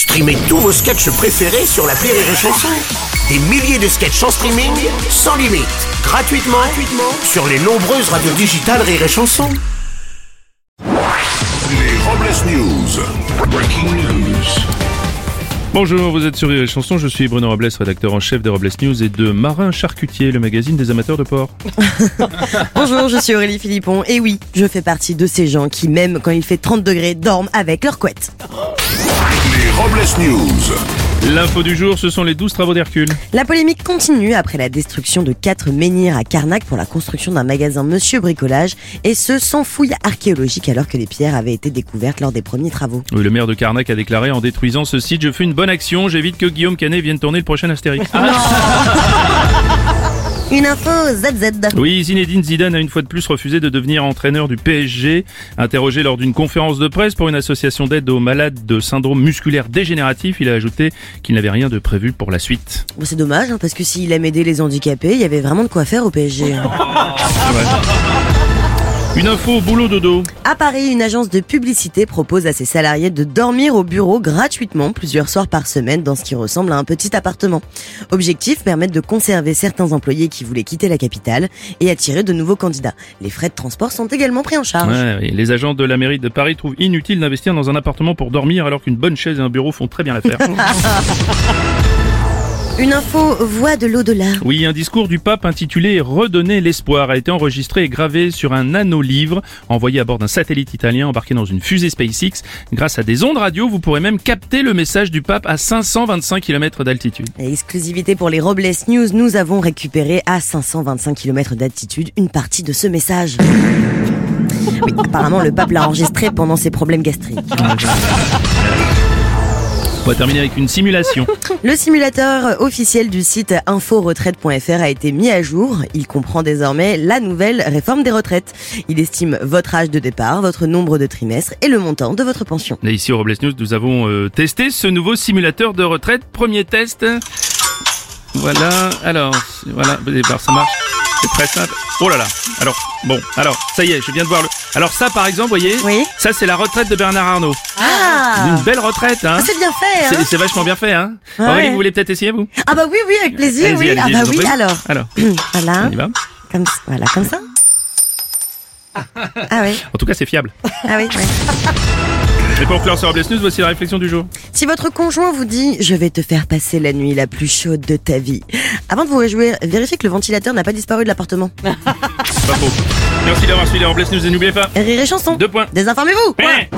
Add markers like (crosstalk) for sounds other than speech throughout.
Streamez tous vos sketchs préférés sur la Rire et Chanson. Des milliers de sketchs en streaming, sans limite, gratuitement, gratuitement sur les nombreuses radios digitales Rire et Chanson. Les Robles News. Breaking news. Bonjour, vous êtes sur Rire et Chanson, je suis Bruno Robles, rédacteur en chef des Robles News et de Marin Charcutier, le magazine des amateurs de porc. (laughs) Bonjour, je suis Aurélie Philippon et oui, je fais partie de ces gens qui, même quand il fait 30 degrés, dorment avec leur couette. Les Robles News. L'info du jour, ce sont les 12 travaux d'Hercule. La polémique continue après la destruction de quatre menhirs à Carnac pour la construction d'un magasin Monsieur Bricolage et ce sans fouille archéologique alors que les pierres avaient été découvertes lors des premiers travaux. Oui, le maire de Carnac a déclaré en détruisant ce site, je fais une bonne action, j'évite que Guillaume Canet vienne tourner le prochain Astérix. (laughs) Une info ZZ. Oui, Zinedine Zidane a une fois de plus refusé de devenir entraîneur du PSG. Interrogé lors d'une conférence de presse pour une association d'aide aux malades de syndrome musculaire dégénératif, il a ajouté qu'il n'avait rien de prévu pour la suite. Bon, c'est dommage hein, parce que s'il aime aider les handicapés, il y avait vraiment de quoi faire au PSG. hein. (laughs) Une info boulot dodo. À Paris, une agence de publicité propose à ses salariés de dormir au bureau gratuitement plusieurs soirs par semaine dans ce qui ressemble à un petit appartement. Objectif, permettre de conserver certains employés qui voulaient quitter la capitale et attirer de nouveaux candidats. Les frais de transport sont également pris en charge. Ouais, les agents de la mairie de Paris trouvent inutile d'investir dans un appartement pour dormir alors qu'une bonne chaise et un bureau font très bien l'affaire. (laughs) Une info voix de l'au-delà. Oui, un discours du pape intitulé Redonner l'espoir a été enregistré et gravé sur un nano-livre envoyé à bord d'un satellite italien embarqué dans une fusée SpaceX. Grâce à des ondes radio, vous pourrez même capter le message du pape à 525 km d'altitude. Exclusivité pour les Robles News, nous avons récupéré à 525 km d'altitude une partie de ce message. Oui, apparemment le pape l'a enregistré pendant ses problèmes gastriques. On va terminer avec une simulation. (laughs) Le simulateur officiel du site inforetraite.fr a été mis à jour. Il comprend désormais la nouvelle réforme des retraites. Il estime votre âge de départ, votre nombre de trimestres et le montant de votre pension. Et ici au Robles News, nous avons euh, testé ce nouveau simulateur de retraite. Premier test. Voilà. Alors, voilà. Ça marche. C'est très simple. Oh là là. Alors, bon. Alors, ça y est, je viens de voir le. Alors ça, par exemple, voyez. Oui. Ça, c'est la retraite de Bernard Arnault. Ah Une belle retraite, hein. C'est bien fait, hein C'est- C'est vachement bien fait, hein. Ouais. Aurélie, vous voulez peut-être essayer, vous? Ah bah oui, oui, avec plaisir, Allez-y, oui. Ah bah vous en oui, prie. alors. Alors, (clears throat) Voilà. on y va. Comme, voilà, comme ça. Ah oui, En tout cas, c'est fiable. ah oui, oui. Et pour clore sur Robles News, voici la réflexion du jour. Si votre conjoint vous dit « Je vais te faire passer la nuit la plus chaude de ta vie », avant de vous réjouir, vérifiez que le ventilateur n'a pas disparu de l'appartement. (laughs) Pas faux. Merci d'avoir suivi les Robles News et n'oubliez pas. Rire et chanson. Deux points. Désinformez-vous. Ouais.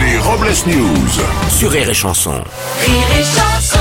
Les Robles News. Sur Rire et Chanson. Rire et chanson